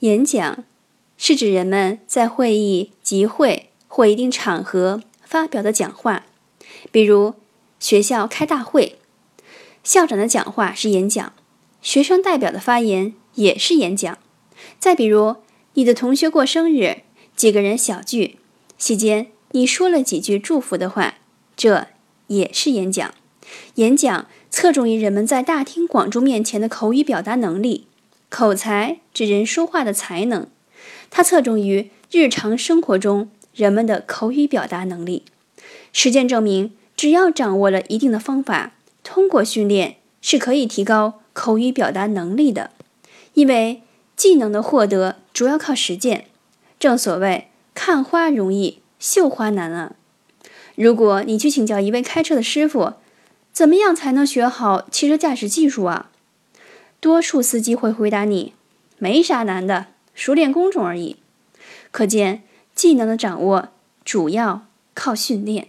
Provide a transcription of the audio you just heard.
演讲是指人们在会议、集会或一定场合发表的讲话，比如学校开大会，校长的讲话是演讲，学生代表的发言也是演讲。再比如你的同学过生日，几个人小聚，席间你说了几句祝福的话，这也是演讲。演讲侧重于人们在大庭广众面前的口语表达能力。口才指人说话的才能，它侧重于日常生活中人们的口语表达能力。实践证明，只要掌握了一定的方法，通过训练是可以提高口语表达能力的。因为技能的获得主要靠实践。正所谓“看花容易，绣花难”啊。如果你去请教一位开车的师傅，怎么样才能学好汽车驾驶技术啊？多数司机会回答你：“没啥难的，熟练工种而已。”可见，技能的掌握主要靠训练。